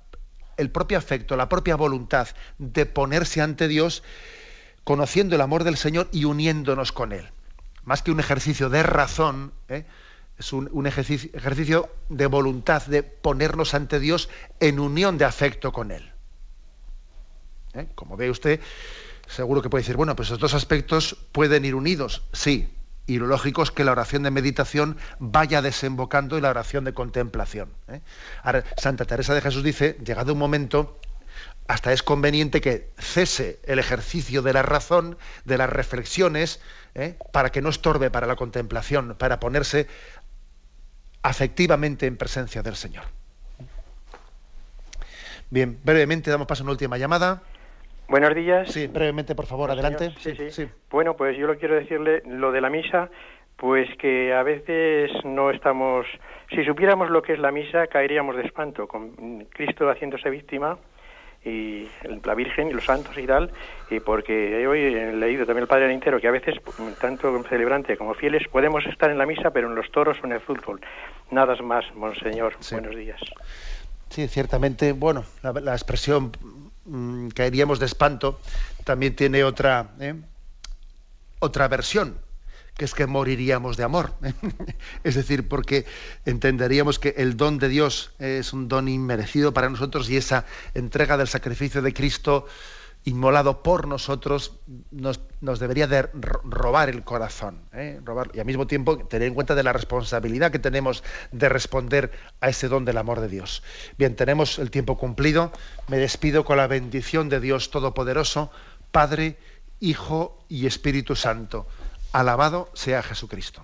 el propio afecto, la propia voluntad de ponerse ante Dios, conociendo el amor del Señor y uniéndonos con Él. Más que un ejercicio de razón, ¿eh? es un, ejercicio, de voluntad, de ponernos ante Dios en unión de afecto con Él. ¿Eh? Como ve usted, seguro que puede decir, bueno, pues esos dos aspectos pueden ir unidos. Sí, y lo lógico es que la oración de meditación vaya desembocando en la oración de contemplación. ¿eh? Santa Teresa de Jesús dice, llegado un momento, hasta es conveniente que cese el ejercicio de la razón, de las reflexiones, ¿eh? para que no estorbe para la contemplación, para ponerse afectivamente en presencia del Señor. Bien, brevemente damos paso a una última llamada. Buenos días. Sí, brevemente, por favor, adelante. Sí, sí, Bueno, pues yo lo quiero decirle, lo de la misa, pues que a veces no estamos, si supiéramos lo que es la misa, caeríamos de espanto, con Cristo haciéndose víctima y la Virgen y los santos y tal, y porque hoy he leído también el Padre entero que a veces, tanto celebrante como fieles, podemos estar en la misa, pero en los toros o en el fútbol. Nada más, Monseñor. Buenos días. Sí, ciertamente, bueno, la, expresión mm, caeríamos de espanto también tiene otra, ¿eh? otra versión que es que moriríamos de amor. es decir, porque entenderíamos que el don de Dios es un don inmerecido para nosotros y esa entrega del sacrificio de Cristo inmolado por nosotros nos, debería de robar el corazón ¿eh? robar, y al mismo tiempo tener en cuenta de la responsabilidad que tenemos de responder a ese don del amor de Dios. Bien, tenemos el tiempo cumplido. Me despido con la bendición de Dios Todopoderoso, Padre, Hijo y Espíritu Santo. Alabado sea Jesucristo.